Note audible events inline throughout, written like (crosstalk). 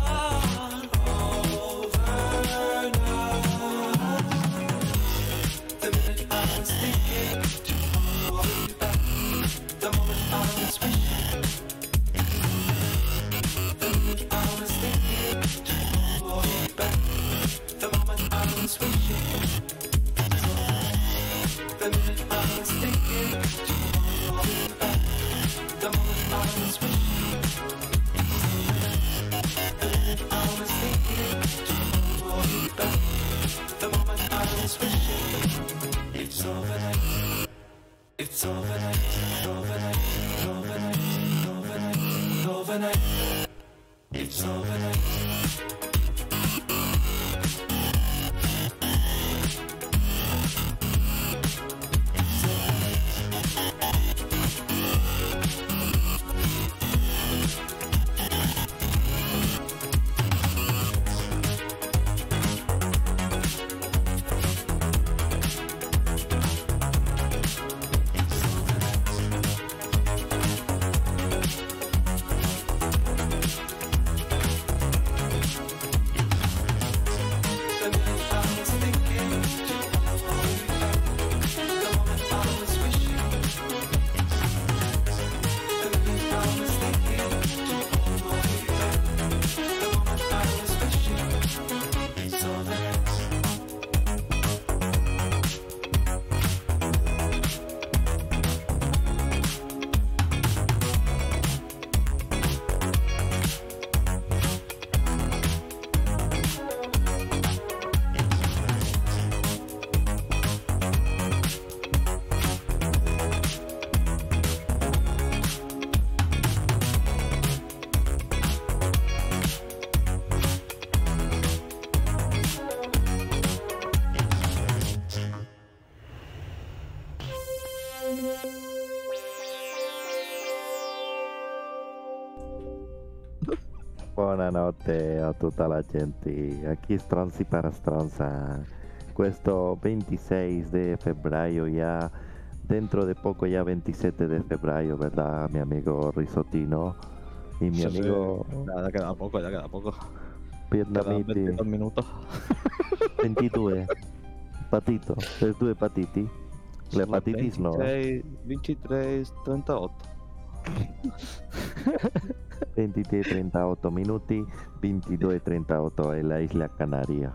melhor. Buonanotte a tutta la gente, aquí Stronzi para Stronza. Questo 26 de febbraio ya, dentro de poco ya 27 de febbraio, ¿verdad? Mi amigo Risotino y mi Sí, sí. amigo Ya, ya queda poco, ya queda poco. Vietnamiti 22 minutos. 22. Patito, le due patiti. Le patitis no. 23, 23, 38. 23 38 minuti, 22 38 en la isla Canaria.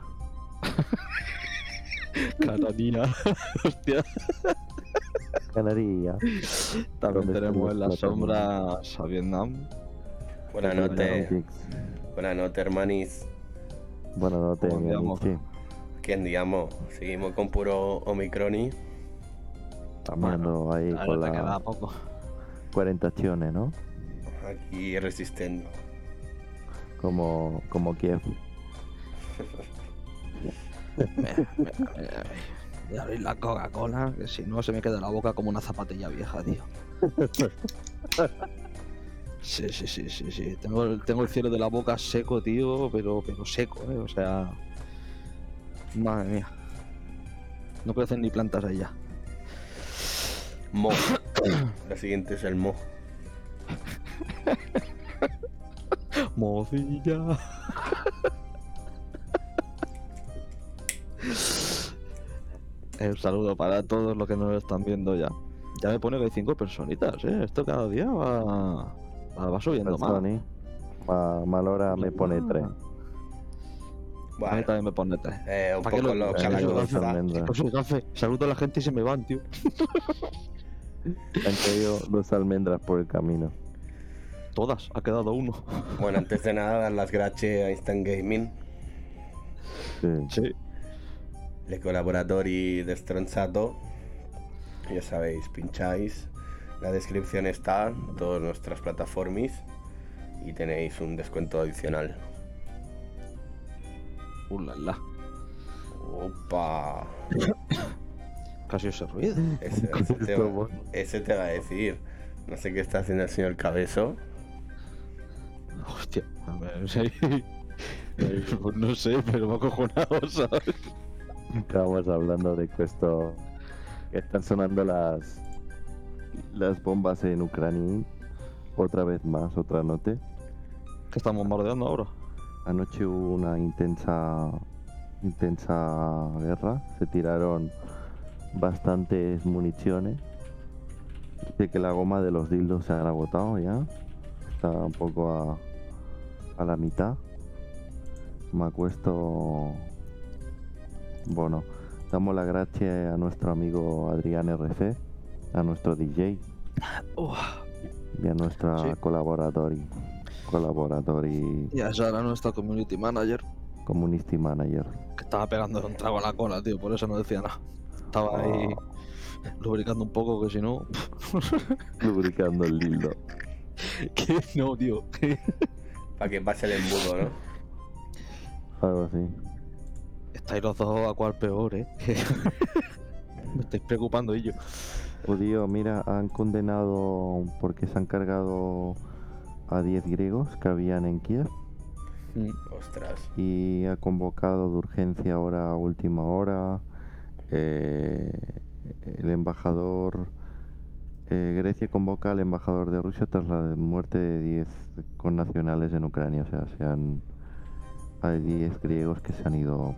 (laughs) Canadía. (laughs) Hostia. Canaria. También ¿Dónde tenemos en los sombras a Vietnam. Buenas noches, buenas noches, hermanis. Buenas noches, amici. ¿Qué andiamo? Seguimos con puro Omicroni. Estamos ahí con Ahora te queda la poco. Cuarentazione, ¿no? Aquí resistiendo. Como, como Kiev. Voy a abrir la Coca-Cola, que si no se me queda la boca como una zapatilla vieja, tío. Sí, sí, sí, sí, sí. Tengo, el- tengo el cielo de la boca seco, tío, pero, pero seco, ¿eh? O sea... Madre mía. No crecen ni plantas ya. Mo. La siguiente es el Mo. (laughs) Mocilla. Un saludo para todos los que nos están viendo ya. Ya me pone que hay cinco personitas, ¿eh? Esto cada día va, va, va subiendo más. Personi. Ma, Malora me pone tres. A mí Bueno, también me pone tres. eh, un ¿Para qué poco lo- loca para la qué lo cosa. almendras. Pues soy gafe. Saludo a la gente y se me van, tío. (laughs) (laughs) Han caído dos almendras por el camino. Todas, ha quedado uno. Bueno, antes de (laughs) nada, dar las gracias a Instant Gaming, Sí. Sí. el colaboratori de Stronzato. Ya sabéis, pincháis. La descripción está en todas nuestras plataformas y tenéis un descuento adicional. Uh, la, la. Opa. (coughs) Casi ese ruido. (laughs) Ese, te va, vos. ese te va a decir. No sé qué está haciendo el señor Cabezo. Hostia, a ver, sí. (laughs) Pues no sé, pero me ha cojonado, (laughs) ¿sabes? Estábamos hablando de que esto que están sonando las las bombas en Ucrania otra vez más, otra noche. Que estamos bombardeando ahora. Anoche hubo una intensa intensa guerra, se tiraron bastantes municiones. Dice que la goma de los dildos se han agotado ya. Está un poco a, a la mitad. Me acuesto. Bueno, damos las gracias a nuestro amigo Adrián RC, a nuestro DJ (laughs) y a nuestra Sí. colaboratori, colaboratori Y a Sara, nuestra community manager, community manager. que estaba pegando un trago a la cola, tío, por eso no decía nada. Estaba ahí lubricando un poco, que si no. (laughs) lubricando el dildo. (laughs) que no, tío. Para que pase el embudo, ¿no? Algo así. Estáis los dos a cual peor, eh. (laughs) Me estáis preocupando yo. Judío, mira, han condenado porque se han cargado a 10 griegos que habían en Kiev Ostras. y ha convocado de urgencia ahora a última hora eh, el embajador eh, Grecia convoca al embajador de Rusia tras la muerte de 10 connacionales en Ucrania o sea se han hay 10 griegos que se han ido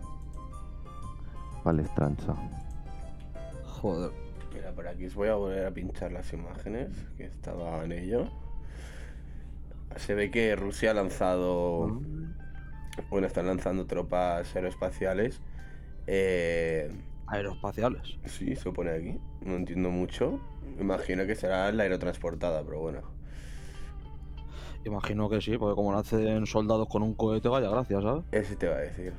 a la estranza Joder. Mira, por aquí os voy a volver a pinchar las imágenes que estaba en ello. Se ve que Rusia ha lanzado. Bueno, están lanzando tropas aeroespaciales. Eh, Aeroespaciales. sí, se pone aquí. No entiendo mucho. Imagino que será la aerotransportada, pero bueno. Imagino que sí, porque como nacen soldados con un cohete, vaya gracias, ¿sabes? Ese te va a decir.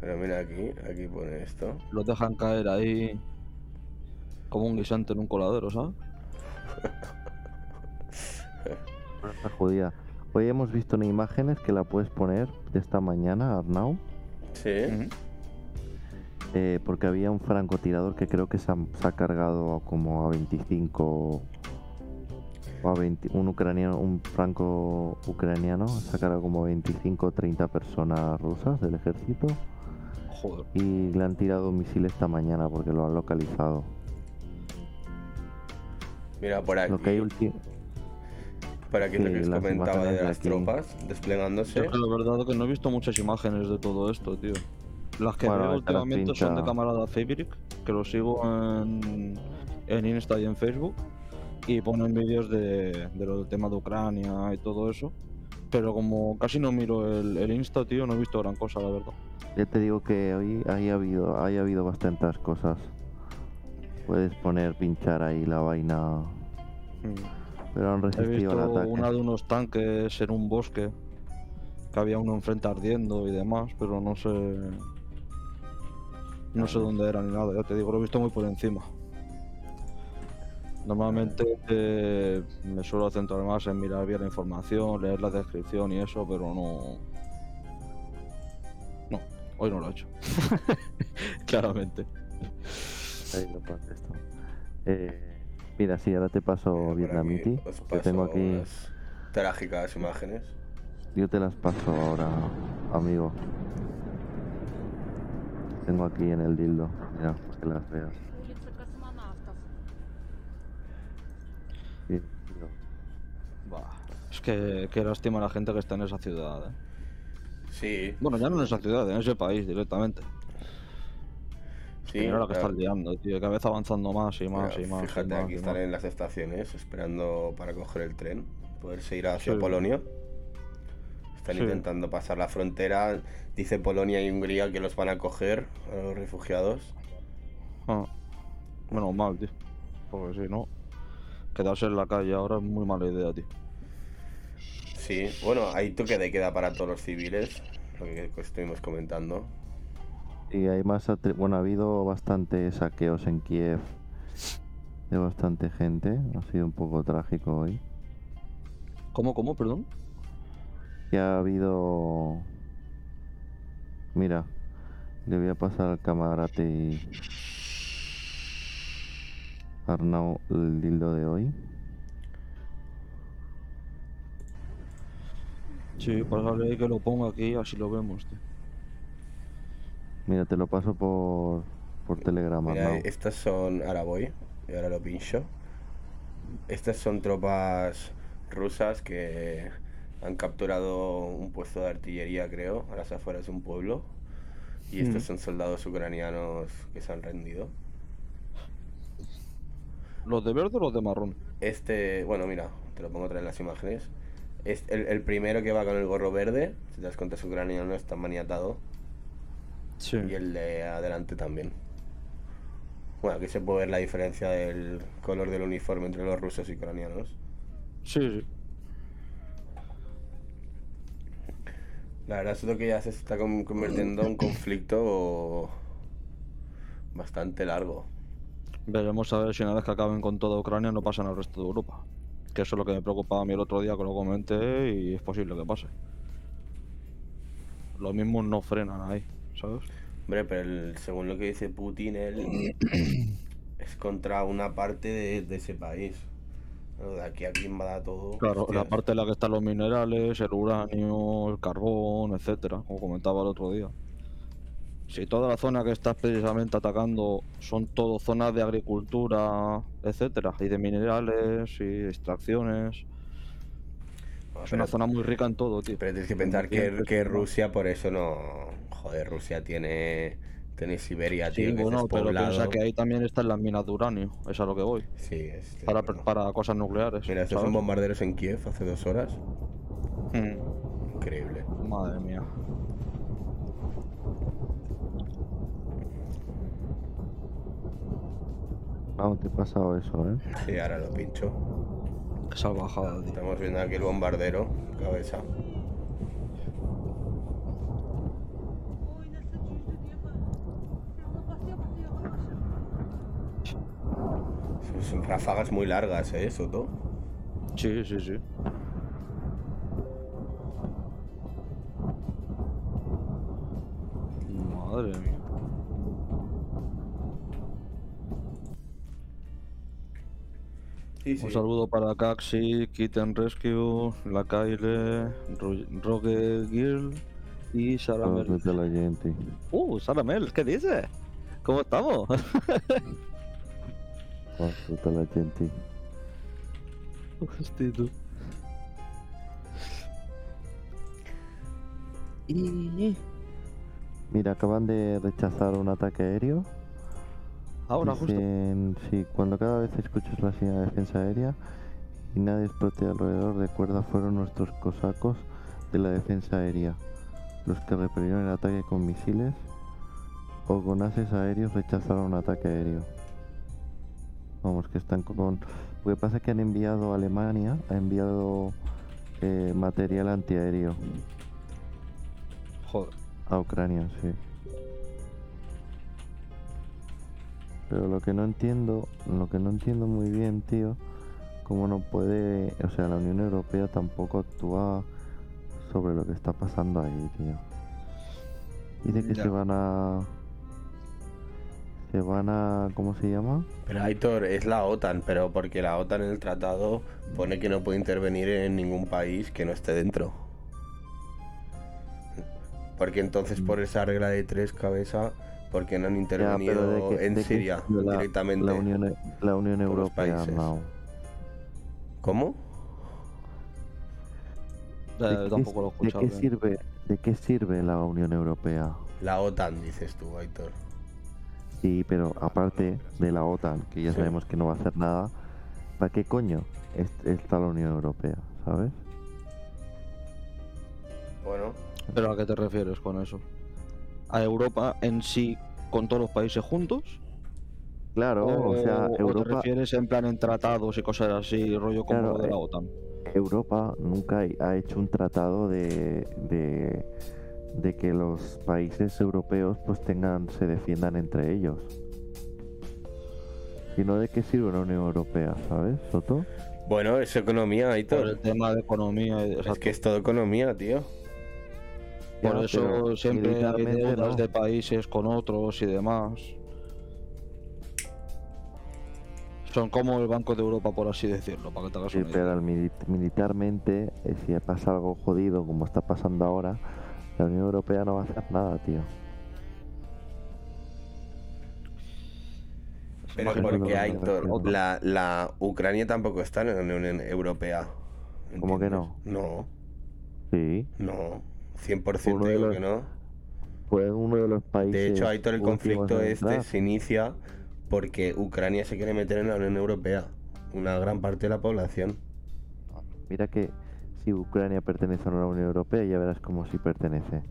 Pero mira aquí, aquí pone esto. Los dejan caer ahí como un guisante en un coladero, ¿sabes? (laughs) La judía. Hoy hemos visto una imágenes que la puedes poner de esta mañana, Arnau, Sí. Eh, porque había un francotirador que creo que se ha, se ha cargado como a 25 o a 20 un ucraniano, un franco ucraniano ha sacado como 25 o 30 personas rusas del ejército Joder. y le han tirado un misil esta mañana porque lo han localizado. Mira, por aquí. Lo que hay ulti- Por aquí lo que os comentaba de las tropas desplegándose. Yo, la verdad que no he visto muchas imágenes de todo esto, tío. Las que Bueno, veo últimamente son de camarada Fabric, que lo sigo en, en Insta y en Facebook, y ponen vídeos de, de lo del tema de Ucrania y todo eso. Pero como casi no miro el, el Insta, tío, no he visto gran cosa, la verdad. Ya te digo que hoy hay habido, hay habido bastantes cosas. Puedes poner, pinchar ahí la vaina, pero han He resistido al visto ataque. una de unos tanques en un bosque, que había uno enfrente ardiendo y demás, pero no sé... No sé dónde era ni nada, ya te digo, lo he visto muy por encima. Normalmente eh, me suelo centrar más en mirar bien la información, leer la descripción y eso, pero no... No, hoy no lo he hecho. (laughs) Claramente. Ahí lo contesto. Eh, mira, sí, ahora te paso por Vietnamiti. que tengo aquí, trágicas imágenes. yo te las paso ahora, amigo tengo aquí en el dildo. Mira, para que las veas. Es que qué lástima la gente que está en esa ciudad. ¿eh? Sí. Bueno, ya no en esa ciudad, en ese país directamente. Sí, Mira la que claro. estás liando, tío. Cada vez avanzando más y más y más. Fíjate, y aquí y en las estaciones esperando para coger el tren, poderse ir hacia sí. Polonia. Están Sí. intentando pasar la frontera. Dice Polonia y Hungría que los van a coger a los refugiados. Ah, menos mal, tío. Porque si no, quedarse en la calle ahora es muy mala idea, tío. Sí, bueno, hay toque de queda para todos los civiles, lo que estuvimos comentando. Y hay más, bueno, ha habido bastantes saqueos en Kiev de bastante gente. Ha sido un poco trágico hoy. ¿Cómo, cómo, perdón? Y ha habido... Mira, le voy a pasar al camarate y... Arnau el dildo de hoy. Sí, pasarle ahí que lo ponga aquí, así lo vemos, tío. Mira, te lo paso por, por Telegram, Mira, Arnau. estas son. Ahora voy, y ahora lo pincho. Estas son tropas rusas que han capturado un puesto de artillería, creo, a las afueras de un pueblo. Y estos Mm. son soldados ucranianos que se han rendido. ¿Los de verde o los de marrón? Este, bueno, mira, te lo pongo otra en las imágenes. Es el, el primero que va con el gorro verde, si te das cuenta es ucraniano, está maniatado. Sí. Y el de adelante también. Bueno, aquí se puede ver la diferencia del color del uniforme entre los rusos y ucranianos. Sí, sí. La verdad es que ya se está con- convirtiendo en un conflicto bastante largo. Veremos a ver si una vez que acaben con toda Ucrania no pasan al resto de Europa. Que eso es lo que me preocupaba a mí el otro día que lo comenté y es posible que pase. Los mismos no frenan ahí, ¿sabes? Hombre, pero el- según lo que dice Putin, él (coughs) es contra una parte de, de ese país. De aquí a aquí invada todo. Claro, la parte en la que están los minerales, el uranio, el carbón, etcétera, como comentaba el otro día. Si toda la zona que estás precisamente atacando son todo zonas de agricultura, etcétera, y de minerales y extracciones, Bueno, es pero, una zona muy rica en todo, tío. pero tienes que pensar que, Rusia por eso no... Joder, Rusia tiene, tiene Siberia, Sí, tío, que bueno, es pero piensa que ahí también están las minas de uranio, es a lo que voy, Sí, es para, bueno. para cosas nucleares. Mira, estos ¿sabes? son bombarderos en Kiev hace dos horas. Mm, Increíble. Madre mía. No, te he pasado eso, ¿eh? Sí, ahora lo pincho. Salvajada, tío. Estamos viendo aquí el bombardero, cabeza. Son ráfagas muy largas, ¿eh, Soto? Sí, sí, sí. Madre mía. Sí, sí. Un saludo para Caxi, Kitten Rescue, La Kyle, Ro- Rogue Girl y Sarah Todos Mel. de la gente. Uh, Sarah Mel, ¿qué dices? ¿Cómo estamos? (laughs) La gente. Y... Mira, acaban de rechazar un ataque aéreo. Ahora, justo. Dicen, sí, cuando cada vez escuches la señal de defensa aérea y nadie explote alrededor, recuerda fueron nuestros cosacos de la defensa aérea, los que repelieron el ataque con misiles o con ases aéreos rechazaron un ataque aéreo. Vamos, que están con... Lo que pasa es que han enviado a Alemania, ha enviado eh, material antiaéreo Joder. a Ucrania, sí. Pero lo que no entiendo, lo que no entiendo muy bien, tío, cómo no puede, o sea, la Unión Europea tampoco actúa sobre lo que está pasando ahí, tío. Dice que Ya. se van a se van a ¿cómo se llama? Pero Aitor, es la OTAN, pero porque la OTAN en el tratado pone que no puede intervenir en ningún país que no esté dentro. Porque entonces por esa regla de tres cabezas, porque no han intervenido que- en que Siria la- directamente? La Unión, la Unión Europea, países. no. ¿Cómo? Ya, ¿De yo qué- tampoco lo he ¿De escuchado. qué bien. sirve? ¿De qué sirve la Unión Europea? La OTAN, dices tú, Aitor. Sí, pero aparte de la OTAN, que ya Sí. sabemos que no va a hacer nada, ¿para qué coño es- está la Unión Europea? ¿Sabes? Bueno, ¿Pero a qué te refieres con eso? ¿A Europa en sí con todos los países juntos? Claro, o, sea, ¿O te Europa, refieres en plan en tratados y cosas así, rollo como Claro, lo de la eh, OTAN? Europa nunca ha hecho un tratado de, de, de que los países europeos pues tengan, se defiendan entre ellos. Sino de qué sirve la Unión Europea, ¿sabes, Soto? bueno, es economía, Por Aitor. el tema de economía. y- Es que es todo economía, tío. Por Ya, eso siempre hay deudas no. de países con otros y demás. Son como el Banco de Europa, por así decirlo, para que te hagas Sí, una idea. pero militarmente, eh, si pasa algo jodido como está pasando ahora, la Unión Europea no va a hacer nada, tío. Pero porque, que no, Aitor, no, no. la, la Ucrania tampoco está en la Unión Europea. ¿Cómo que ¿entiendes? No, Sí, no. 100% Uno de digo los que no. fue uno de los países. De hecho, Aitor, el conflicto este se inicia porque Ucrania se quiere meter en la Unión Europea. Una gran parte de la población. Mira que si Ucrania pertenece a la Unión Europea, ya verás como si pertenece.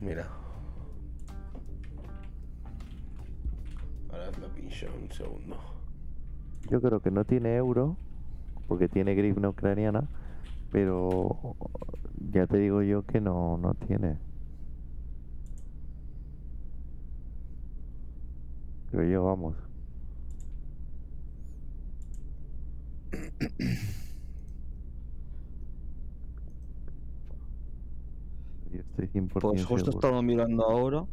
Mira. Ahora lo pincho un segundo. Yo creo que no tiene euro, porque tiene grivna ucraniana, pero ya te digo yo que no, no tiene. Creo yo, vamos. (coughs) Yo estoy 100% Pues justo he seguro. estado mirando ahora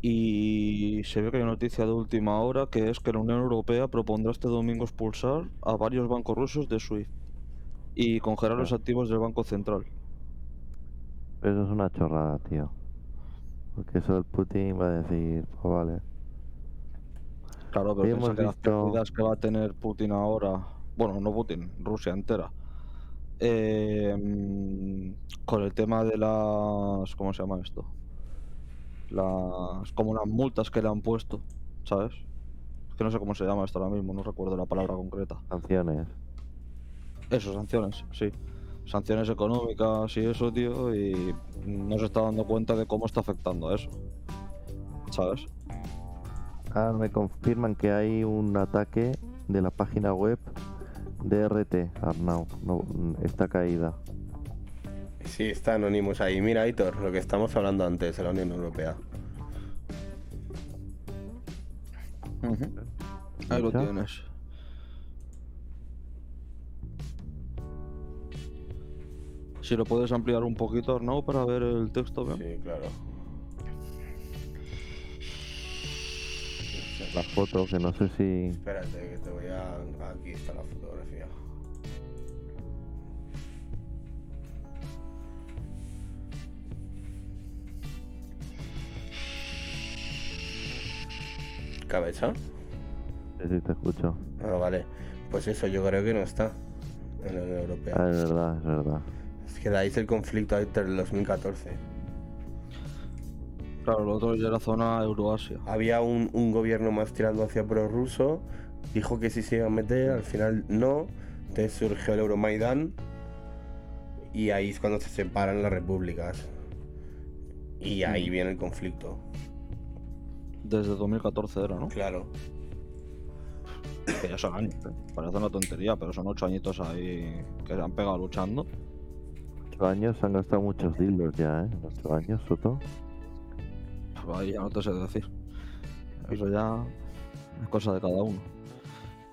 y se ve que hay noticia de última hora que es que la Unión Europea propondrá este domingo expulsar a varios bancos rusos de SWIFT y congelar los Ah. activos del Banco Central. Pero eso es una chorrada, tío. Porque eso el Putin va a decir, pues vale. Claro, pero piensa que las visto- pérdidas que va a tener Putin ahora, bueno, no Putin, Rusia entera, eh, con el tema de las, ¿cómo se llama esto? Las, como las multas que le han puesto, ¿sabes? Es que no sé cómo se llama esto ahora mismo, no recuerdo la palabra concreta. Sanciones. Eso, sanciones, sí. Sanciones económicas y eso, tío, y no se está dando cuenta de cómo está afectando a eso. ¿Sabes? Ah, me confirman que hay un ataque de la página web de RT, Arnau. No, está caída. Sí, está Anonymous ahí. Mira, Aitor, lo que estamos hablando antes de la Unión Europea. Ahí lo tienes. Si lo puedes ampliar un poquito, Arnau, para ver el texto bien. Sí, claro. La foto, que no sé si... Espérate, que te voy a. Aquí está la fotografía. ¿Cabeza? Sí, sí, te escucho. Ah, vale. Pues eso, yo creo que no está en la Unión Ah, Europea. es verdad, es verdad. Es que de ahí es el conflicto entre el 2014. Claro, lo otro ya era zona Euroasia. Había un, un gobierno más tirando hacia prorruso, dijo que sí se iba a meter, al final no. Entonces surgió el Euromaidan y ahí es cuando se separan las repúblicas. Y ahí viene el conflicto. Desde 2014 era, ¿no? Claro. Que ya son años, ¿eh? Parece una tontería, pero son ocho añitos ahí que se han pegado luchando. Ocho años se han gastado muchos dildos ya, ¿eh? Ocho años, Soto. Pues ahí ya no te sé decir. Eso ya es cosa de cada uno.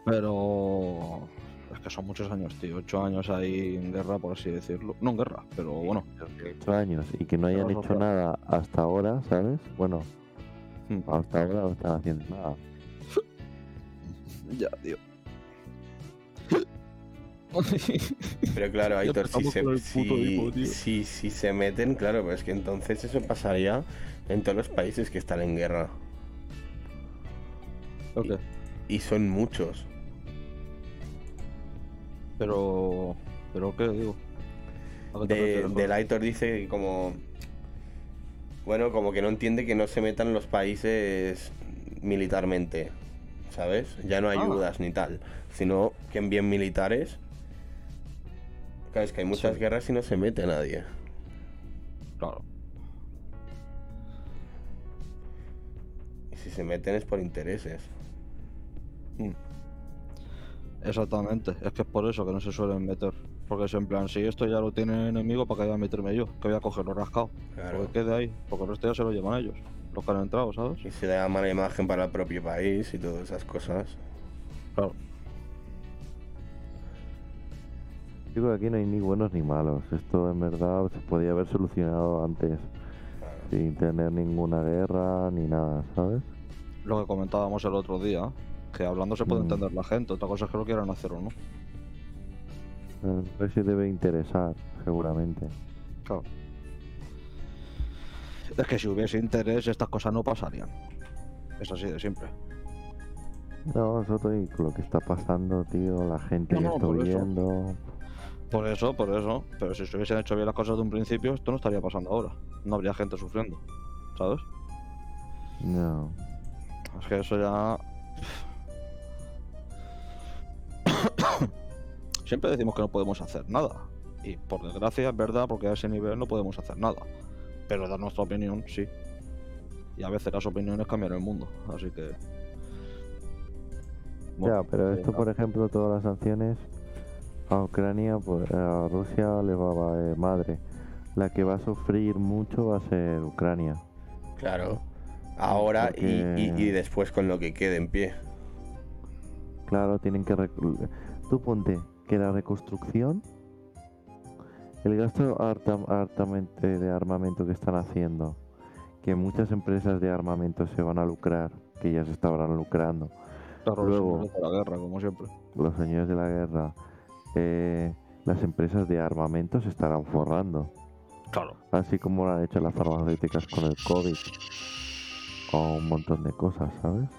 Pero es que son muchos años, tío. Ocho años ahí en guerra, por así decirlo. No en guerra, pero bueno. Ocho años y que no hayan hecho nada hasta ahora, ¿sabes? Bueno, Hmm. hasta ahora no están haciendo nada. (laughs) Ya, tío. (laughs) Pero claro, Aitor, si se, si- si se meten, claro, pues que entonces eso pasaría en todos los países que están en guerra. Ok. Y son muchos. Pero. ¿Pero qué digo? ¿A qué te De? Aitor dice que como. Bueno, como que no entiende que no se metan los países militarmente. ¿Sabes? Ya no Ah. ayudas ni tal. Sino que envíen militares. Claro, es que hay muchas Sí. guerras y no se mete nadie. Claro. Si se meten es por intereses. Mm. Exactamente, es que es por eso que no se suelen meter. Porque es en plan, si esto ya lo tiene el enemigo, ¿para qué voy a meterme yo? Que voy a cogerlo rascado. Claro. Porque quede ahí, porque el resto ya se lo llevan ellos, los que han entrado, ¿sabes? Y se da mala imagen para el propio país y todas esas cosas. Claro. Digo que aquí no hay ni buenos ni malos. Esto en verdad se podía haber solucionado antes, Claro. sin tener ninguna guerra ni nada, ¿sabes? Lo que comentábamos el otro día, que hablando se puede Mm. entender la gente, otra cosa es que lo quieran hacer o no. Eh, No se debe interesar, seguramente. Claro. Es que si hubiese interés, estas cosas no pasarían. Es así de simple. No, Soto, y con lo que está pasando, tío, la gente No, que no, está por eso. huyendo. Por eso, por eso. Pero si se hubiesen hecho bien las cosas de un principio, esto no estaría pasando ahora. No habría gente sufriendo. ¿Sabes? No. Es que eso ya. (coughs) Siempre decimos que no podemos hacer nada. Y por desgracia es verdad, porque a ese nivel no podemos hacer nada. Pero dar nuestra opinión, sí. Y a veces las opiniones cambian el mundo. Así que. Ya, pero eh, esto, por ejemplo, todas las sanciones a Ucrania, pues a Rusia le va a madre. La que va a sufrir mucho va a ser Ucrania. Claro. Ahora y, y- después con lo que quede en pie. Claro, tienen que... rec- Tú ponte que la reconstrucción, el gasto de armamento que están haciendo, que muchas empresas de armamento se van a lucrar, que ya se estaban lucrando, claro, los luego- señores de la guerra, como siempre. los señores de la guerra, eh, las empresas de armamento se estarán forrando. Claro. Así como lo han hecho las farmacéuticas con el COVID. O un montón de cosas, ¿sabes?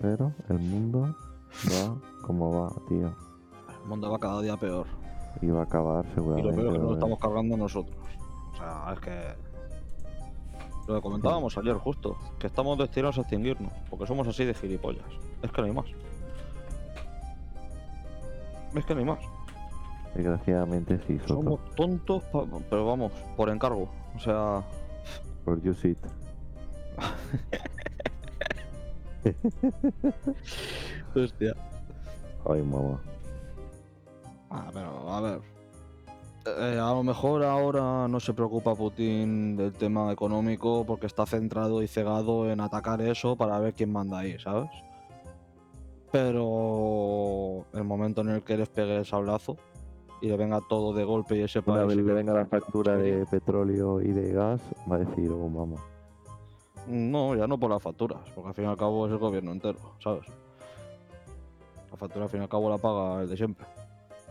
Pero el mundo va como va, tío. El mundo va cada día peor. Y va a acabar Y lo seguramente. peor es que nos estamos cargando nosotros. O sea, es que. Lo que comentábamos ayer, justo. Que estamos destinados a extinguirnos. Porque somos así de gilipollas. Es que no hay más. Es que no hay más. Desgraciadamente sí, Soto. Somos tontos, pero vamos, por encargo. O sea, Por you sit. (laughs) hostia. Ay, mamá. Ah, pero a ver. Eh, a lo mejor ahora no se preocupa Putin del tema económico porque está centrado y cegado en atacar eso para ver quién manda ahí, ¿sabes? Pero el momento en el que les pegue el sablazo y le venga todo de golpe y ese Una país vez le venga la factura de petróleo y de gas, va a decir, oh, mamá. No, ya no por las facturas, porque al fin y al cabo es el gobierno entero, ¿sabes? La factura al fin y al cabo la paga el de siempre,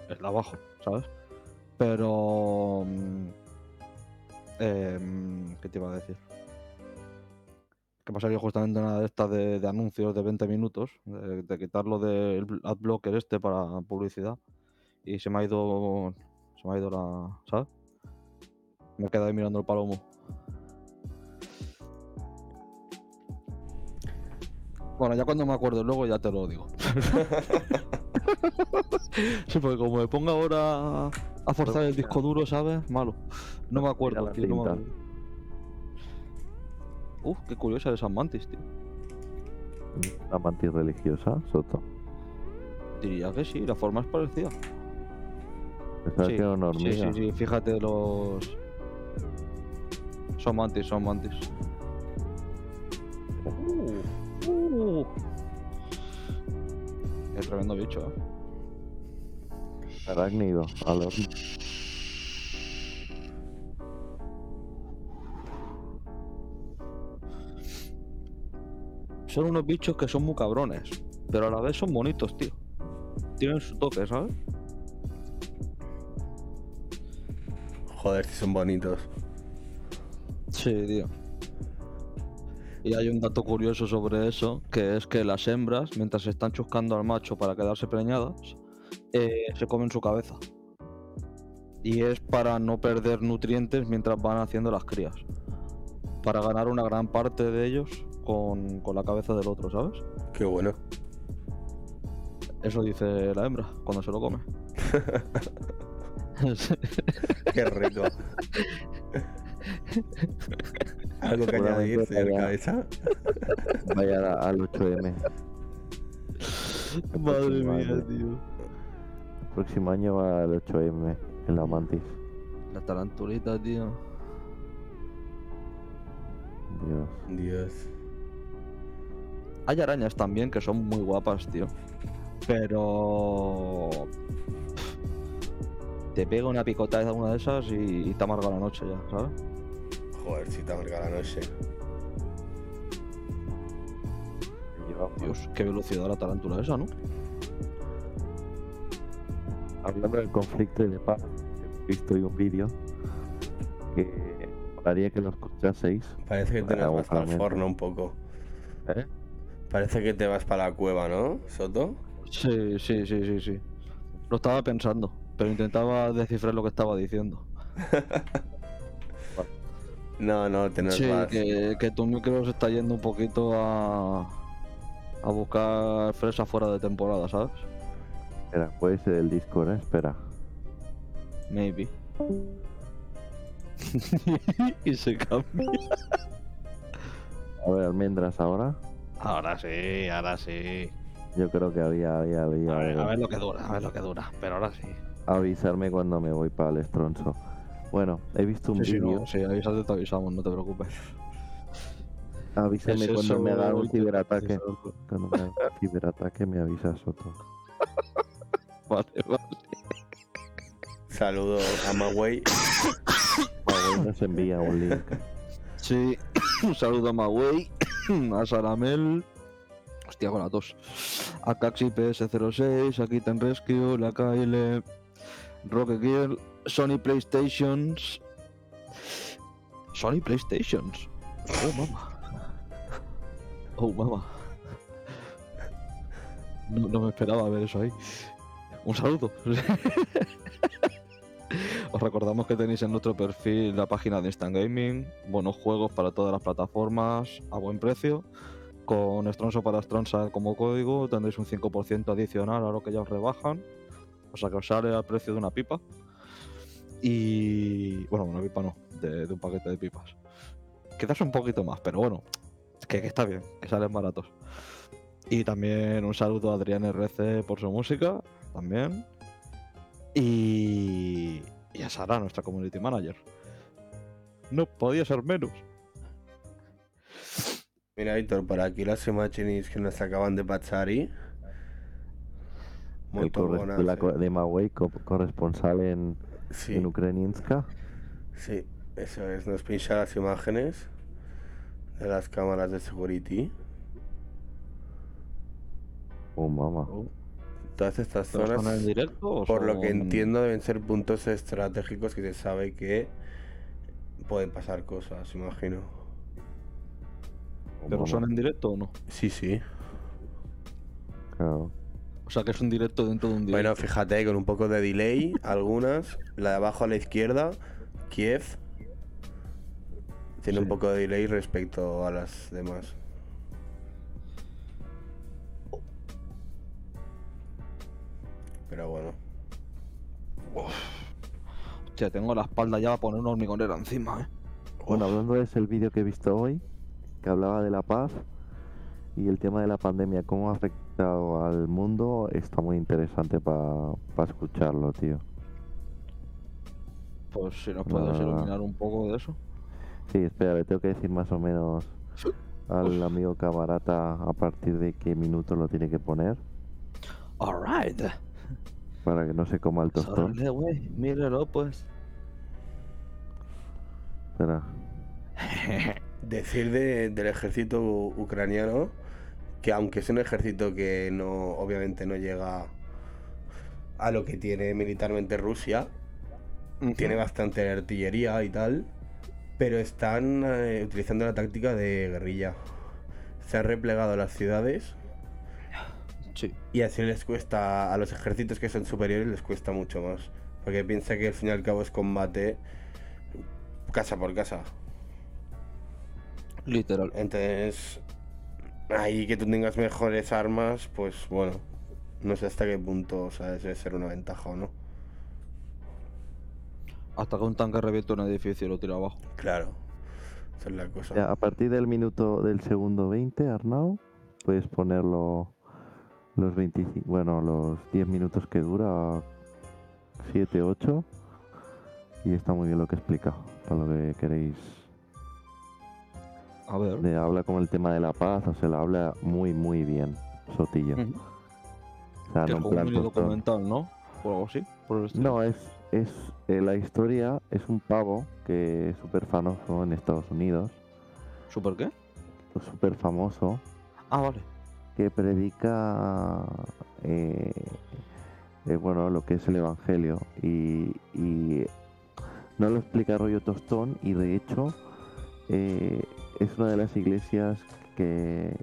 el de abajo, ¿sabes? Pero... mm, em, ¿Qué te iba a decir? Que me ha salido justamente una de estas de, de anuncios de 20 minutos, de, de quitarlo del bl- adblocker este para publicidad, y se me ha ido... Se me ha ido la... ¿sabes? Me he quedado ahí mirando el palomo. Bueno, ya cuando me acuerdo luego ya te lo digo. (laughs) (laughs) sí, porque como me ponga ahora a forzar el disco duro, ¿sabes? Malo. No me acuerdo, la tío. No me cinta. acuerdo. Uf, qué curiosa de San Mantis, tío. Una mantis religiosa, Soto. Diría que sí, la forma es parecida. Sí, sí, sí, sí, fíjate los. Son mantis, son mantis. Uh, uh. Qué tremendo bicho, eh. Arácnido, al horno. Son unos bichos que son muy cabrones, pero a la vez son bonitos, tío. Tienen su toque, ¿sabes? Joder, si son bonitos. Sí, tío. Y hay un dato curioso sobre eso, que es que las hembras, mientras se están chuscando al macho para quedarse preñadas, eh, se comen su cabeza. Y es para no perder nutrientes mientras van haciendo las crías. Para ganar una gran parte de ellos con, con la cabeza del otro, ¿sabes? Qué bueno. Eso dice la hembra cuando se lo come. (laughs) (laughs) Qué rico. ¿Algo que añadir, señor vaya- Cabeza? Vaya al 8M. Madre mía, mía, tío. El próximo año va al 8M en la mantis. La tarantulita, tío. Dios. Dios. Hay arañas también que son muy guapas, tío. Pero. Te pega una picotada de una de esas y, y te amarga la noche ya, ¿sabes? Joder, si te amarga la noche. Dios, qué velocidad la tarántula esa, ¿no? Hablando del conflicto y de paz, he visto hoy un vídeo que haría que lo escuchaseis. Parece que te vas para el forno un poco. ¿eh? Parece que te vas para la cueva, ¿no, Soto? Sí, sí, sí, sí, sí. Lo estaba pensando, pero intentaba descifrar lo que estaba diciendo. (laughs) No, no, te nos Sí, que, que tu micro se está yendo un poquito a. a buscar fresa fuera de temporada, ¿sabes? Espera, puede ser el Discord, ¿eh? Espera. Maybe. (laughs) y se cambia. A ver, almendras ahora. Ahora sí, ahora sí. Yo creo que había, había, había. A ver, a ver lo que dura, a ver lo que dura. Pero ahora sí. Avisarme cuando me voy para el estronzo. Bueno, he visto un Sí, sí, vídeo. no, sí, te avisamos, no te preocupes. Avísame Es cuando me haga un ciberataque. Cuando me haga un ciberataque me avisas Soto. (laughs) Vale, vale. Saludo a Magway. Huawei nos envía un link. Sí, (coughs) un saludo a Mawei, (coughs) a Saramel, hostia con la tos, a Caxi PS06, a Kitten Rescue, la KL, Rocket Gear, Sony Playstations, Sony Playstations, oh mama, oh mama, no, no me esperaba ver eso ahí, un saludo. (laughs) Os recordamos que tenéis en nuestro perfil la página de Instant Gaming, buenos juegos para todas las plataformas a buen precio. Con Stronzo para Stronza como código tendréis un 5% adicional a lo que ya os rebajan. O sea que os sale al precio de una pipa. Y. Bueno, una pipa no, de, un paquete de pipas. Quizás un poquito más, pero bueno, que, que está bien, que salen baratos. Y también un saludo a Adrián RC por su música, también. Y, y a Sara, nuestra community manager. No podía ser menos. Mira, Víctor, por aquí las imágenes que nos acaban de pasar ahí. El corres- la de co- corresponsal en, Sí, en Ukrainska. sí, eso es. Nos pincha las imágenes de las cámaras de security. Oh, mamá. Todas estas ¿Pero son zonas, en directo o por lo que entiendo, deben ser puntos estratégicos que se sabe que pueden pasar cosas, imagino. Oh, ¿Pero mamá. son en directo o no? Sí, sí. Claro. O sea que es un directo dentro de un directo. Bueno, fíjate, con un poco de delay, algunas. La de abajo a la izquierda, Kiev. Tiene un poco de delay respecto a las demás. Pero bueno. Hostia, tengo la espalda ya para poner una hormigonera encima, ¿eh? Bueno, hablando de ese el vídeo que he visto hoy, que hablaba de la paz y el tema de la pandemia, cómo ha al mundo, está muy interesante para escucharlo, tío. Pues si nos puedes Ah. iluminar un poco de eso. Sí, espera, le tengo que decir más o menos al amigo camarata a partir de qué minuto lo tiene que poner Alright. para que no se coma el tostón. Órale, güey. Míralo, pues. Espera. (laughs) Decir de- del ejército ucraniano que aunque es un ejército que no obviamente no llega a lo que tiene militarmente Rusia, tiene bastante artillería y tal, pero están eh, utilizando la táctica de guerrilla. Se han replegado las ciudades Sí. y así les cuesta a los ejércitos que son superiores les cuesta mucho más, porque piensa que al fin y al cabo es combate casa por casa. Literal. Entonces, ahí que tú tengas mejores armas, pues bueno, no sé hasta qué punto, ¿sabes? Debe ser una ventaja o no. Hasta que un tanque revienta un edificio y lo tira abajo. Claro, esa es la cosa. Ya, a partir del minuto del segundo 20, Arnau, puedes ponerlo los 25, bueno, los 10 minutos que dura, 7, 8, y está muy bien lo que explica, para lo que queréis. A ver. Le habla como el tema de la paz, o sea, lo habla muy, muy bien, Sotillo. Ujú. O sea, Que no plan un documental, ¿no? O algo así. Por el estilo. No, es, es eh, la historia, es un pavo que es súper famoso en Estados Unidos, ¿Super qué? súper famoso, Ah, vale. que predica eh, eh, bueno lo que es el evangelio y, y no lo explica rollo tostón y de hecho eh, es una de las iglesias que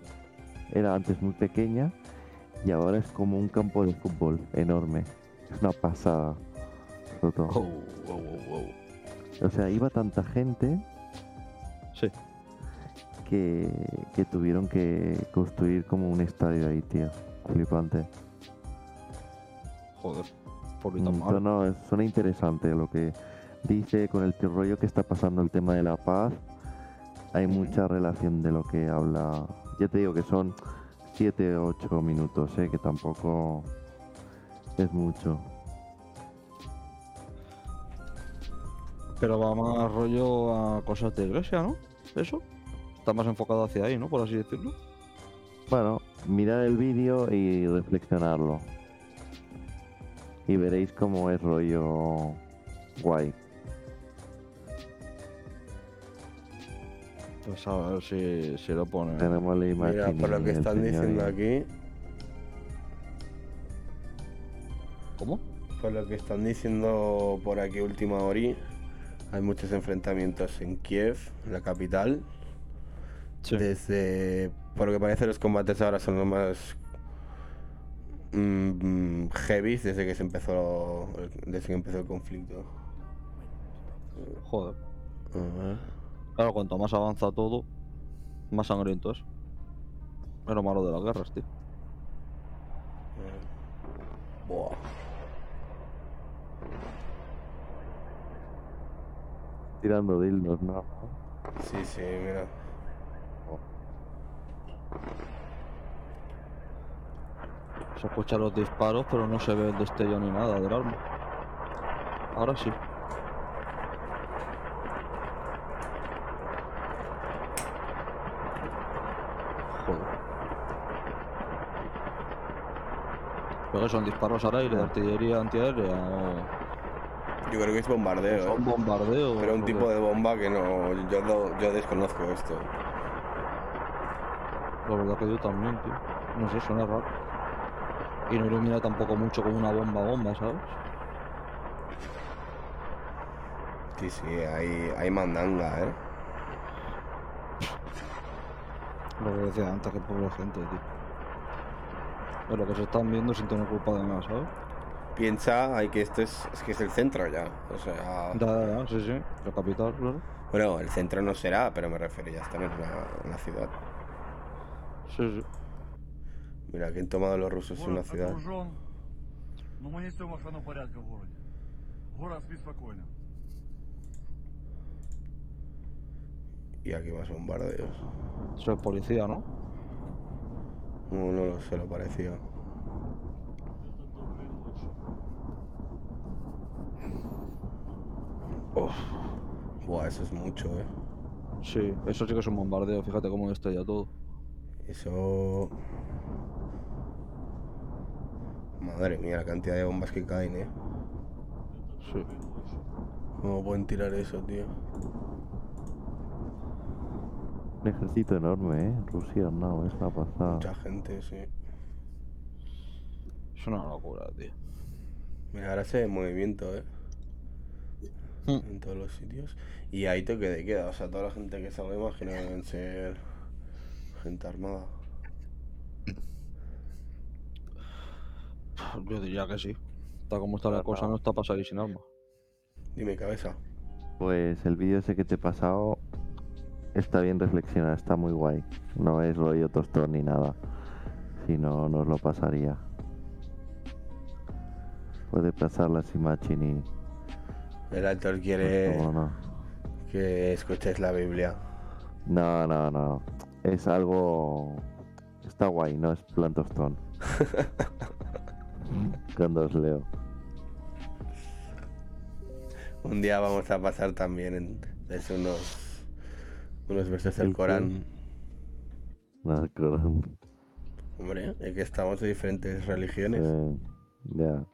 era antes muy pequeña y ahora es como un campo de fútbol enorme es una pasada. Oh, o sea iba tanta gente Sí. que, que tuvieron que construir como un estadio ahí, tío. Flipante. Joder. Por Mm, mal. pero no, suena interesante lo que dice con el rollo que está pasando el tema de la paz. Hay mucha relación de lo que habla. Ya te digo que son 7 o 8 minutos, ¿eh? que tampoco es mucho. Pero va más rollo a cosas de iglesia, ¿no? Eso. Está más enfocado hacia ahí, ¿no? Por así decirlo. Bueno, mirar el vídeo y reflexionarlo. Y veréis cómo es rollo guay. Pues a ver si, si lo pone. Tenemos la imagen. Mira, por lo que están diciendo aquí, ¿Cómo? por lo que están diciendo por aquí última hora, hay muchos enfrentamientos en Kiev, la capital. Sí. Desde, por lo que parece, los combates ahora son los más mm, heavy desde que se empezó, desde que empezó el conflicto. Joder. A ver. Claro, cuanto más avanza todo, más sangriento es. Es lo malo de las guerras, tío. Buah. Tirando dildos, ¿no? Sí, sí, mira. Se escuchan los disparos, pero no se ve el destello ni nada del arma. Ahora sí. ¿Pero qué son disparos al aire de artillería antiaérea o Yo creo que es bombardeo. son ¿eh? bombardeos? Pero un tipo de bomba que no. Yo, no- yo desconozco esto. La verdad que yo también, tío. No sé, suena raro. Y no ilumina tampoco mucho como una bomba bomba, ¿sabes? Sí, sí, hay, hay mandanga, ¿eh? Lo que decía antes, que pobre gente, tío. Pero que se están viendo sin tener culpa de nada, ¿sabes? Piensa hay que este es, es que es el centro ya. O sea. Da, da, da, sí, sí. La capital, claro. Bueno, el centro no será, pero me refería a estar en una, una ciudad. Sí, sí. Mira, que han tomado los rusos en una ciudad. Y aquí más bombardeos. Eso es policía, ¿no? No, no lo sé, lo parecía. Uf. Buah, eso es mucho, eh. Sí, eso sí que es un bombardeo. Fíjate cómo está ya todo. Eso. Madre mía, la cantidad de bombas que caen, eh. Sí. ¿Cómo pueden tirar eso, tío? Un ejército enorme, ¿eh? Rusia, no, es una pasada. Mucha gente, sí. Es una locura, tío. Mira, ahora se ve movimiento, eh. Hmm. En todos los sitios. Y hay toque de queda, o sea, toda la gente que salga, imagino que deben ser gente armada. Yo diría que sí. Está como está la cosa, no está para salir sin arma. Dime, cabeza. Pues el vídeo ese que te he pasado está bien reflexionado, está muy guay. No es rollo tostón ni nada. Si no, no os lo pasaría. Puede pasar la Simachin y... El actor pues, quiere cómo no. que escuchéis la Biblia. No, no, no. Es algo... Está guay, no es plan tostón. (laughs) Cuando os leo. Un día vamos a pasar también en, es unos, unos versos del ¿El? Corán. No, Corán. Hombre, es que estamos de diferentes religiones. Eh, ya.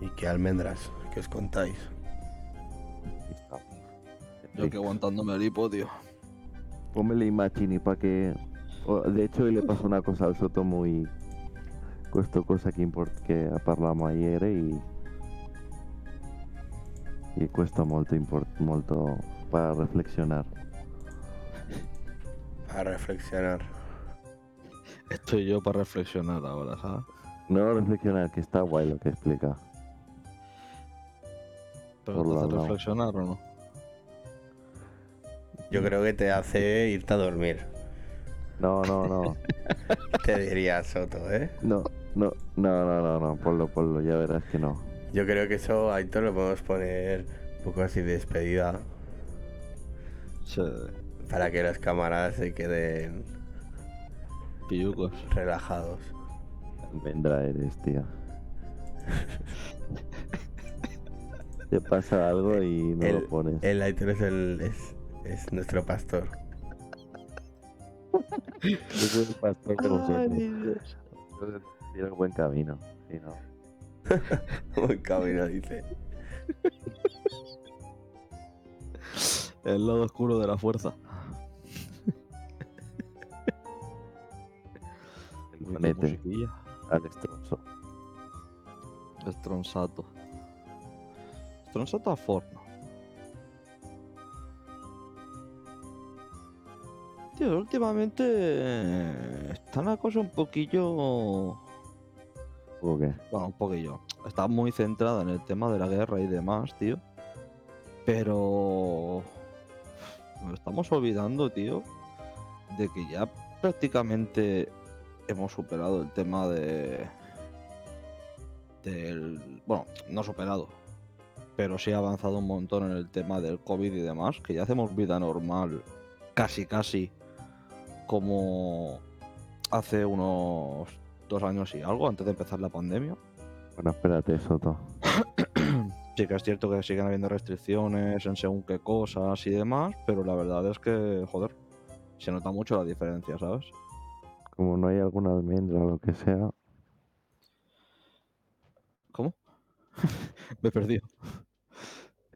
¿Y qué almendras? ¿Qué os contáis? Yo que aguantándome el hipo, tío. Pómele Imachini para que. De hecho, hoy le pasó una cosa al Soto muy. Questo cosa che, import... che parlavamo ieri e... e questo molto, import... molto para reflexionar. A reflexionar. Estoy yo para reflexionar ahora, ¿sabes? No reflexionar, que está guay lo que explica. Pero Por te la hace lado. reflexionar o no. Yo creo que te hace irte a dormir. No, no, no. (laughs) Te diría Soto, ¿eh? No, no, no, no, no, no. Ponlo, ponlo, ya verás que no. Yo creo que eso, Aitor, lo podemos poner un poco así de despedida Sí, para que los camaradas se queden pillucos. relajados. Almendra eres, tío. Te pasa algo y no el, lo pones. el Aitor es, el, es, es nuestro pastor. Yo soy el pastor de. Entonces, tienes buen camino. Si no. (laughs) Buen camino, dice. El lado oscuro de la fuerza. (laughs) El musiquilla. al destrozo. Stronzato. Stronzato a forno. Tío, últimamente eh, está la cosa un poquillo... Bueno, un poquillo. Está muy centrada en el tema de la guerra y demás, tío. Pero... Nos estamos olvidando, tío, de que ya prácticamente hemos superado el tema de... Del... Bueno, no superado. Pero sí ha avanzado un montón en el tema del COVID y demás, que ya hacemos vida normal, casi casi, como hace unos dos años y algo, antes de empezar la pandemia. Bueno, espérate, Soto. (clears throat) Sí que es cierto que siguen habiendo restricciones en según qué cosas y demás, pero la verdad es que, joder, se nota mucho la diferencia, ¿sabes? Como no hay alguna almendra o lo que sea, ¿Cómo? (laughs) Me he perdido.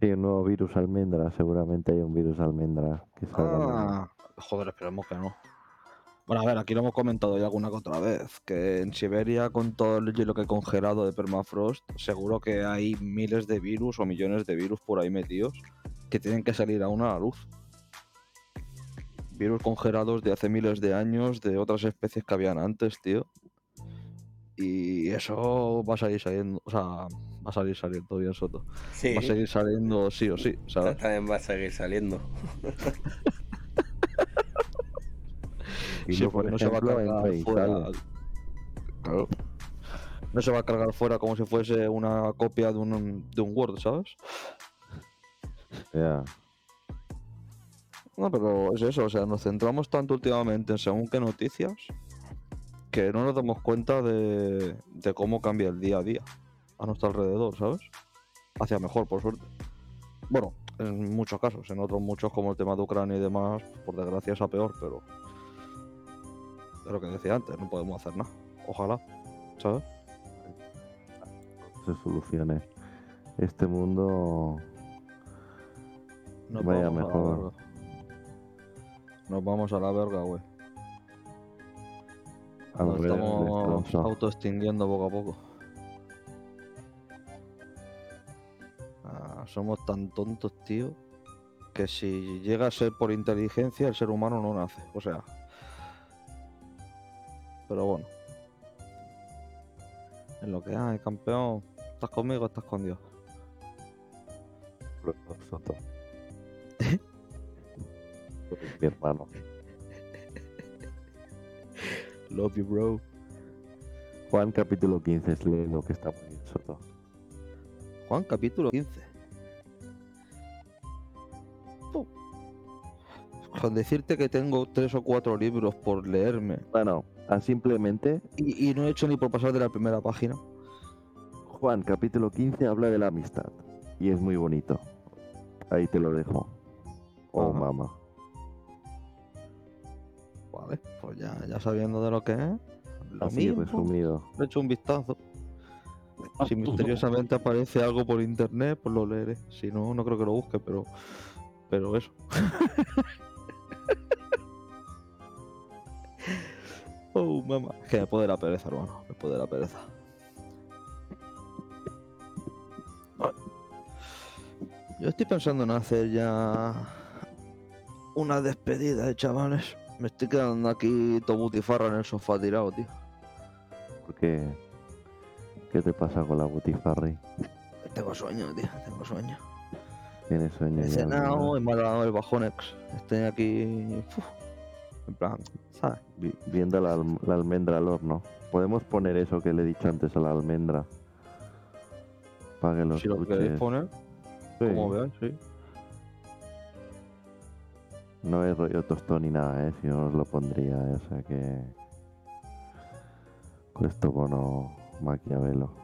Hay un nuevo virus almendra, seguramente hay un virus almendra que salga. mañana. Ah, joder, esperemos que no. Bueno, a ver, aquí lo hemos comentado ya alguna que otra vez, que en Siberia con todo el hielo que he congelado de permafrost, seguro que hay miles de virus o millones de virus por ahí metidos que tienen que salir aún a la luz. Virus congelados de hace miles de años, de otras especies que habían antes, tío. Y eso va a salir saliendo, o sea, va a salir saliendo bien Soto. Sí, Va a seguir saliendo sí o sí, ¿sabes? también va a seguir saliendo. (laughs) Y Sí, luego, porque por no se va a cargar fuera. Claro. No se va a cargar fuera como si fuese una copia de un, de un Word, ¿sabes? Ya. No, pero es eso, o sea, nos centramos tanto últimamente en según qué noticias que no nos damos cuenta de, de cómo cambia el día a día a nuestro alrededor, ¿sabes? Hacia mejor, por suerte. Bueno, en muchos casos, en otros muchos como el tema de Ucrania y demás, por desgracia es a peor, pero es lo que decía antes, no podemos hacer nada. Ojalá, ¿sabes? se solucione este mundo Nos Vaya vamos mejor. Nos vamos a la verga, güey. Nos ver estamos autoextinguiendo poco a poco. Ah, somos tan tontos, tío, que si llega a ser por inteligencia, el ser humano no nace. O sea. Pero bueno. Es lo que hay, campeón. ¿Estás conmigo o estás con Dios? (laughs) Mi hermano. Love you, bro. Juan capítulo 15 es lo que está muy Soto. Juan, capítulo 15. Con decirte que tengo tres o cuatro libros por leerme Bueno, simplemente y, y no he hecho ni por pasar de la primera página. Juan capítulo 15 habla de la amistad y es muy bonito. Ahí te lo dejo. Oh, Ajá. mamá. Vale, pues ya, ya sabiendo de lo que es, lo Así mismo, resumido. le echo un vistazo. Si misteriosamente aparece algo por internet, pues lo leeré. Si no, no creo que lo busque, pero, pero eso. (laughs) oh, mamá. Es que me puede la pereza, hermano. Me puede la pereza. Yo estoy pensando en hacer ya una despedida, eh, chavales. Me estoy quedando aquí todo butifarra en el sofá tirado, tío. Porque ¿qué te pasa con la butifarri? Tengo sueño, tío. Tengo sueño. Tienes sueño He ya. cenado y me ha dado el bajonex. Estoy aquí. uf, en plan, ¿sabes? Vi- viendo la, alm- la almendra al horno. Podemos poner eso que le he dicho antes a la almendra. Para que lo si lo queréis poner, Sí, como veáis, sí. No es rollo tostón ni nada, ¿eh? Si no os lo pondría, ¿eh? o sea que... Questo bono Maquiavelo. (laughs)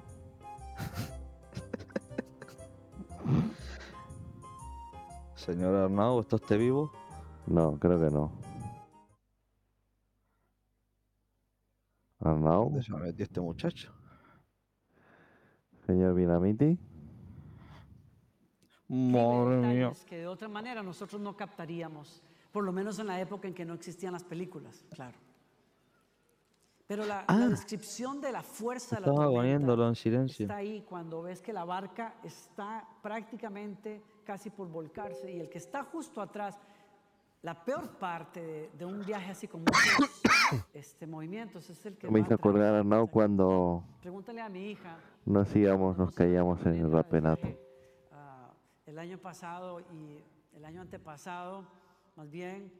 Señor Arnau, ¿esto esté vivo? No, creo que no. Arnau, ¿Dónde se ha metido este muchacho? señor Binamiti. Madre mía. que de otra manera nosotros no captaríamos, por lo menos en la época en que no existían las películas, claro. Pero la, la Ah. descripción de la fuerza de la tormenta en silencio. está ahí cuando ves que la barca está prácticamente casi por volcarse y el que está justo atrás, la peor parte de, de un viaje así con muchos (coughs) este, movimientos es el que Me hizo acordar Arnau cuando Pregúntale a mi hija. nos íbamos, nos caíamos en el rapenato. ah, el año pasado y el año antepasado, más bien,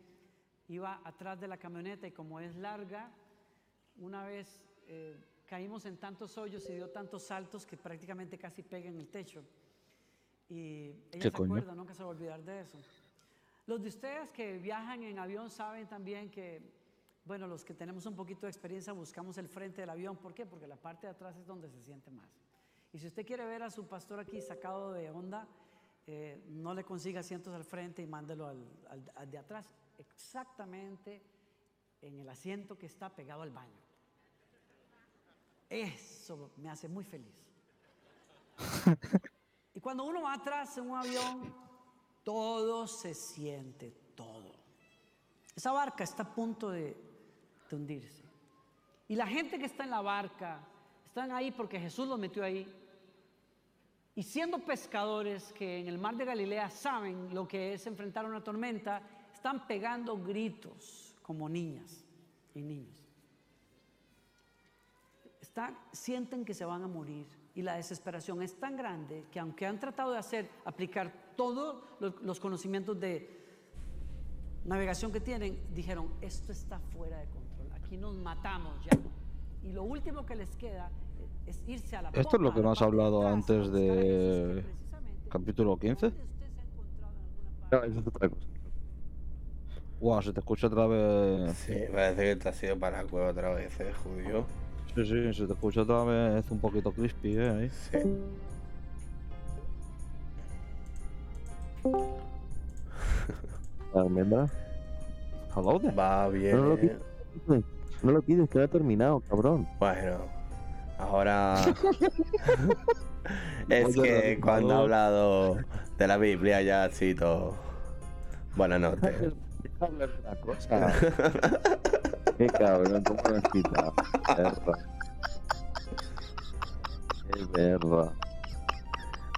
iba atrás de la camioneta y como es larga, una vez eh, caímos en tantos hoyos y dio tantos saltos que prácticamente casi pega en el techo. Y ella ¿Qué se coño? acuerda, nunca se va a olvidar de eso. Los de ustedes que viajan en avión saben también que, bueno, los que tenemos un poquito de experiencia buscamos el frente del avión. ¿Por qué? Porque la parte de atrás es donde se siente más. Y si usted quiere ver a su pastor aquí sacado de onda, eh, no le consiga asientos al frente y mándelo al, al- al de atrás, exactamente en el asiento que está pegado al baño. Eso me hace muy feliz. (laughs) Y cuando uno va atrás en un avión, todo se siente, todo. Esa barca está a punto de, hundirse. Y la gente que está en la barca, están ahí porque Jesús los metió ahí. Y siendo pescadores que en el mar de Galilea saben lo que es enfrentar una tormenta, están pegando gritos como niñas y niños. Están, sienten que se van a morir y la desesperación es tan grande que aunque han tratado de hacer, aplicar todos los, los conocimientos de navegación que tienen, dijeron, esto está fuera de control, aquí nos matamos ya. Y lo último que les queda es irse a la Esto es lo que me has hablado atrás, antes de capítulo 15. ¿dónde usted se ha encontrado en alguna parte? No, eso es otra cosa. Guau, se te escucha otra vez. Sí, parece que te has ido para la cueva otra vez, eh, judío. Sí, sí, se te escucha otra vez un poquito crispy, eh. Ahí. Sí. Almendra. Hello there. Va bien. No lo quites, no lo quites, que no ha terminado, cabrón. Bueno, ahora. (laughs) es que cuando ha hablado de la Biblia ya ha sido. Buenas noches. Deja hablar de una cosa. (laughs) Qué cabrón, cómo lo has quitado.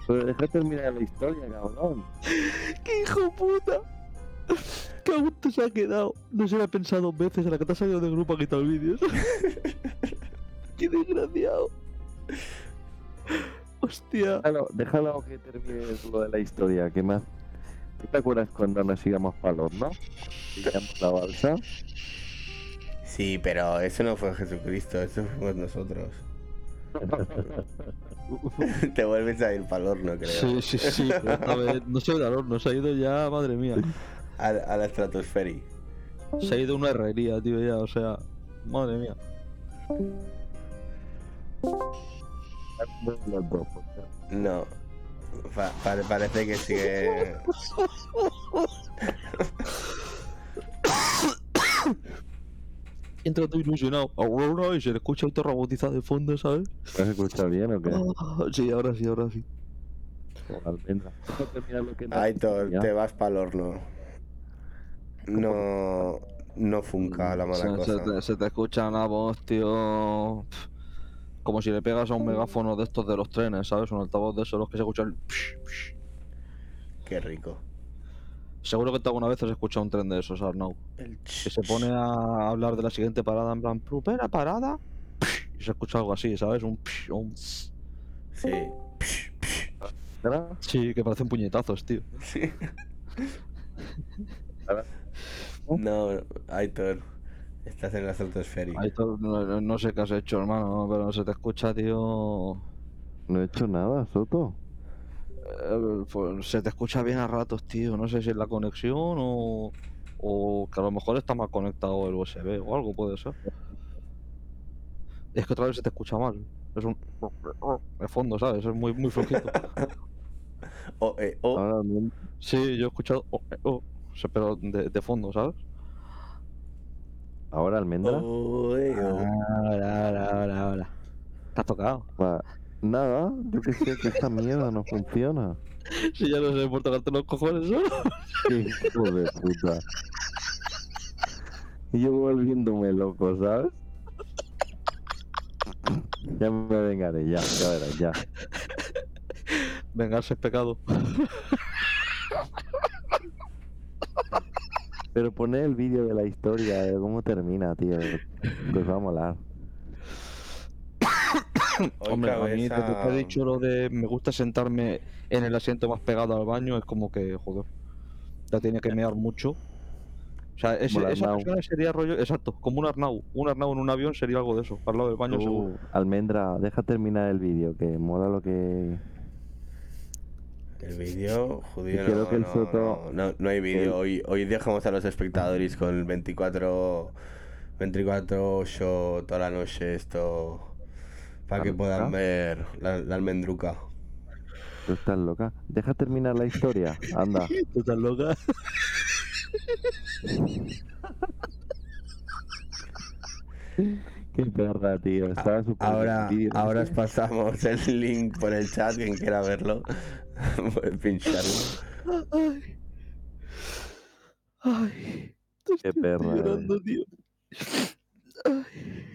Pero deja terminar la historia, cabrón. ¡Qué hijo puta! ¡Qué gusto se ha quedado! No se lo ha pensado dos veces a la que te has salido del grupo a quitar vídeos. (laughs) ¡Qué desgraciado! ¡Hostia! Déjalo, déjalo que termine lo de la historia, que más. ¿Tú te acuerdas cuando nos íbamos para el horno? Pillamos la balsa. Sí, pero eso no fue Jesucristo, eso fuimos nosotros. (laughs) (laughs) Te vuelves a ir para el horno, creo. Sí, sí, sí. esta vez no se ha ido al horno, se ha ido ya, madre mía. A, a la estratosfera. Se ha ido a una herrería, tío, ya, o sea. Madre mía. No. Pa- pare- parece que sigue. (laughs) Entra todo ilusionado. Aurora y se le escucha todo robotizado de fondo, ¿sabes? ¿No se escucha bien o qué? Ah, sí, ahora sí, ahora sí. Almendra. Lo has Aitor, te vas para el horno. No. No funca la Se, mala se cosa. te, se te escucha una voz, tío. Como si le pegas a un megáfono de estos de los trenes, ¿sabes? Un altavoz de esos, los que se escuchan. psh, psh. Qué rico. Seguro que tú alguna vez has escuchado un tren de esos, Arnau. El Que se pone a hablar de la siguiente parada en plan, primera parada. Y se escucha algo así, ¿sabes? Un. psh, un. Sí. ¿Verdad? Sí, que parecen puñetazos, tío. Sí. (laughs) No, Aitor. Estás en la estratosfera. Todo- no, no sé qué has hecho, hermano, pero se te escucha, tío. No he hecho nada, Soto. Eh, pues se te escucha bien a ratos, tío. No sé si es la conexión o, o que a lo mejor está mal conectado el USB o algo, puede ser. Es que otra vez se te escucha mal. Es un de fondo, ¿sabes? Es muy, muy flojito. (laughs) Oh, eh, oh. Ahora. Sí, yo he escuchado, oh, eh, oh, se- pero de, de fondo, ¿sabes? Ahora, Almendra. Oh, eh, oh. Ahora, ahora, ahora, ahora. ¿Te has tocado? Va. Nada, yo que sé que esta mierda no funciona. (laughs) Si ya no sé por tocarte los cojones solo. Hijo de puta. Y yo volviéndome loco, ¿sabes? Ya me vengaré, ya, ya verás, ya. Vengarse es pecado. Pero poné el vídeo de la historia, de cómo termina, tío. Pues va a molar. Hoy Hombre, a mí desde que cabeza- te he dicho lo de me gusta sentarme en el asiento más pegado al baño, es como que, joder, ya tiene que mear mucho. O sea, ese, esa persona sería rollo, exacto, como un Arnau. Un Arnau en un avión sería algo de eso, al lado del baño seguro. Almendra, deja terminar el vídeo, que mola lo que... El vídeo, judío, creo no, que el no, Soto- no, no, no hay vídeo. Hoy, hoy dejamos a los espectadores con el 24, 24 show toda la noche esto para que puedan ver la, la almendruca. Tú estás loca. Deja terminar la historia, anda. (laughs) ¿Tú estás loca? Qué perra, tío. Estaba súper Ahora, divertido. ahora os pasamos el link por el chat, quien quiera verlo. (laughs) Puede pincharlo. Ay. Ay. Qué perra. eh. llorando, tío. Ay.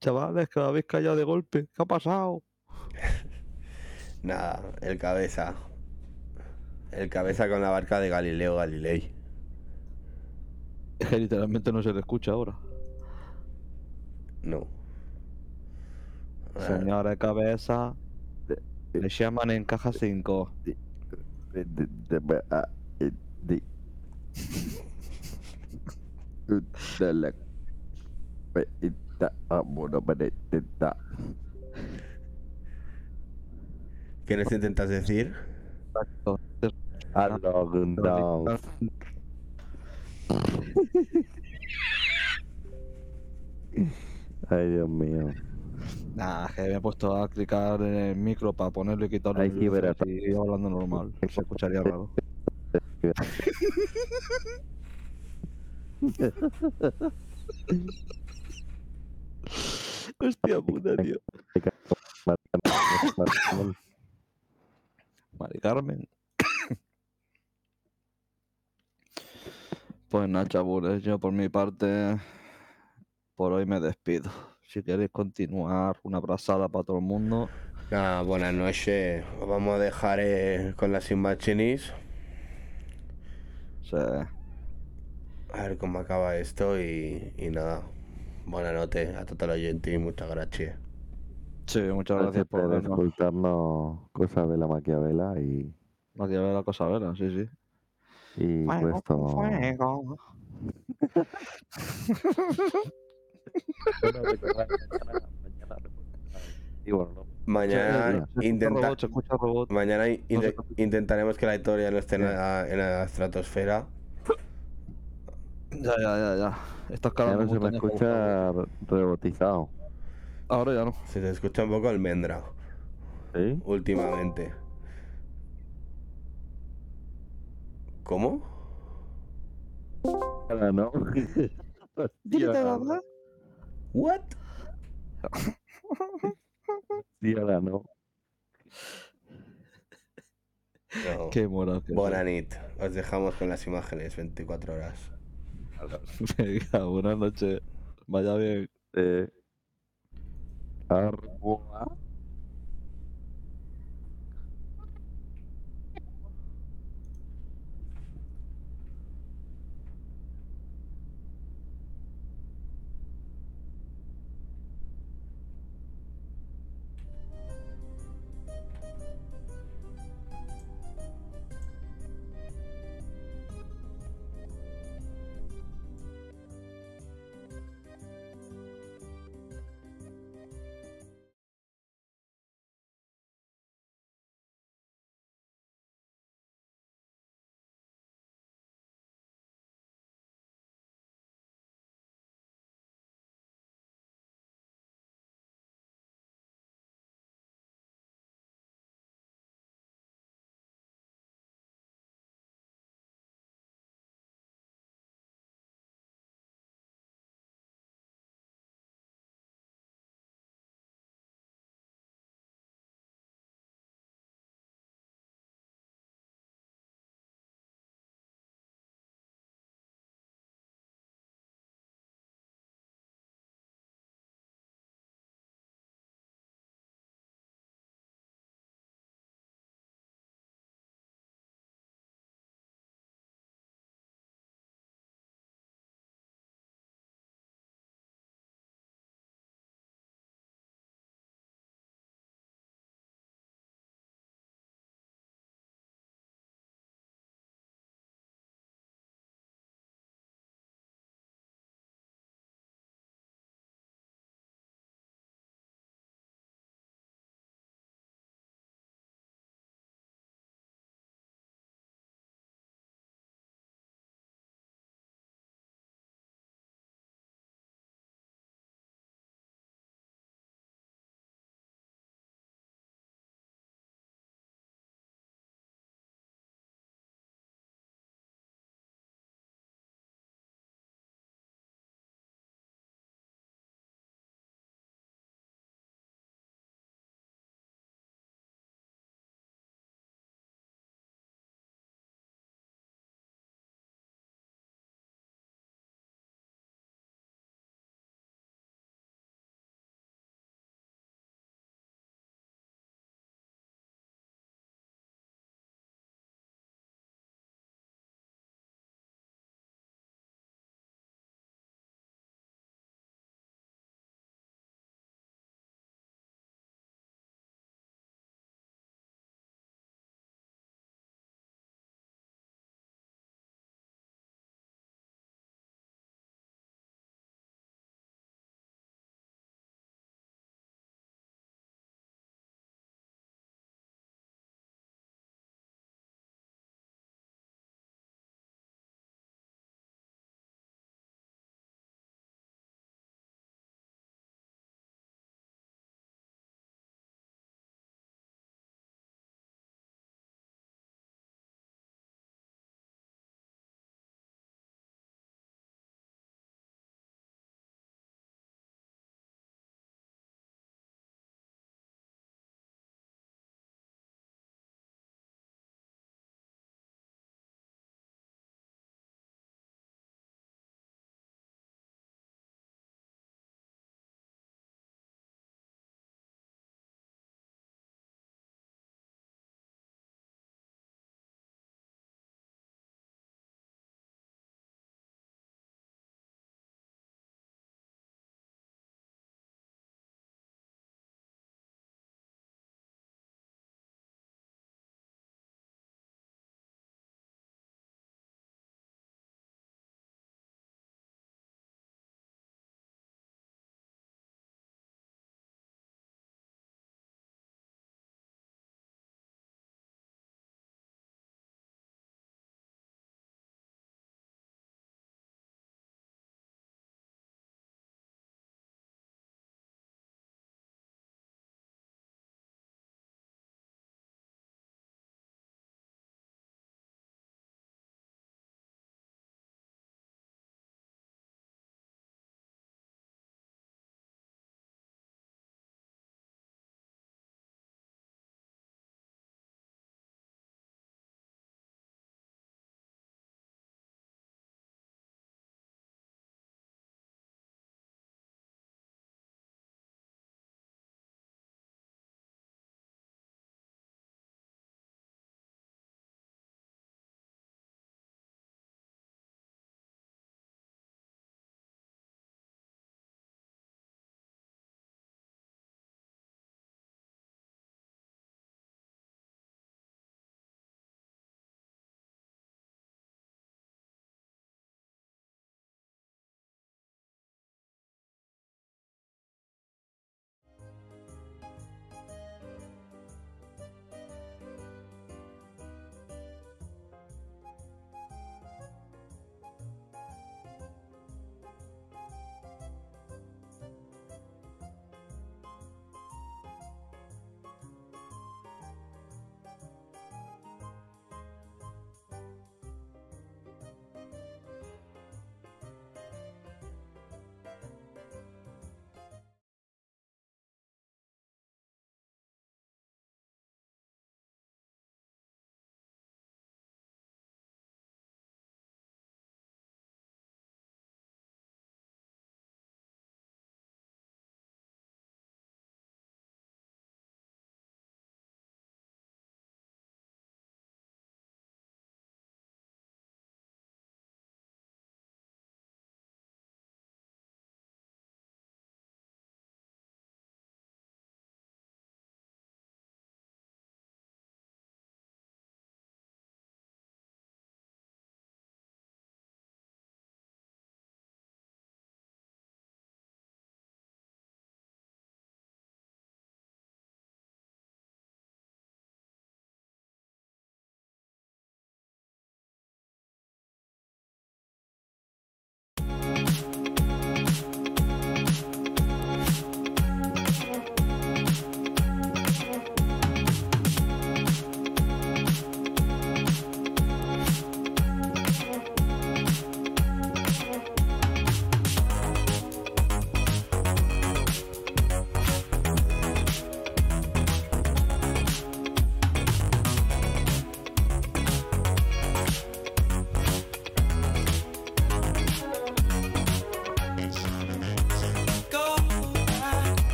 Chavales, que me habéis callado de golpe. ¿Qué ha pasado? (laughs) Nada, el cabeza. El cabeza con la barca de Galileo Galilei. Es que literalmente no se le escucha ahora. No. Señora de cabeza. Le llaman en caja 5. (laughs) Ah, bueno, vale, ita- ¿Qué nos intentas decir? Exacto. Ay, Dios mío. Nah, que me he puesto a clicar en el micro para ponerlo y quitarlo. Hay y iba hablando normal. (laughs) Se escucharía raro. (laughs) Hostia puta, tío. Mari Carmen. Pues nada, chavales, yo por mi parte, por hoy me despido. Si queréis continuar, una abrazada para todo el mundo. Nada, buenas noches. Os vamos a dejar eh, con las Inmachinis. Sí. A ver cómo acaba esto y, y nada. Buenas noches a todos los oyentes y muchas gracias. Sí, muchas gracias Gracias por escucharnos cosas de la Maquiavela y, Aquí a ver la cosa vera, sí, sí. y fuego. Y bueno, no. Mañana, intenta- robot, robot. mañana in- No intentaremos que la historia no esté en la, en la estratosfera. Ya, ya, ya, ya. Estás Ya calando no se me escucha re- rebotizado. Ahora ya no. Se te escucha un poco almendra ¿Sí? últimamente. ¿Cómo? Ahora no. (laughs) Hostia, ahora- ¿What? (laughs) sí, ahora no. No. Qué moral que Buena nit. Os dejamos con las imágenes 24 horas. Venga, buenas noches. Vaya bien. Eh, Arboa.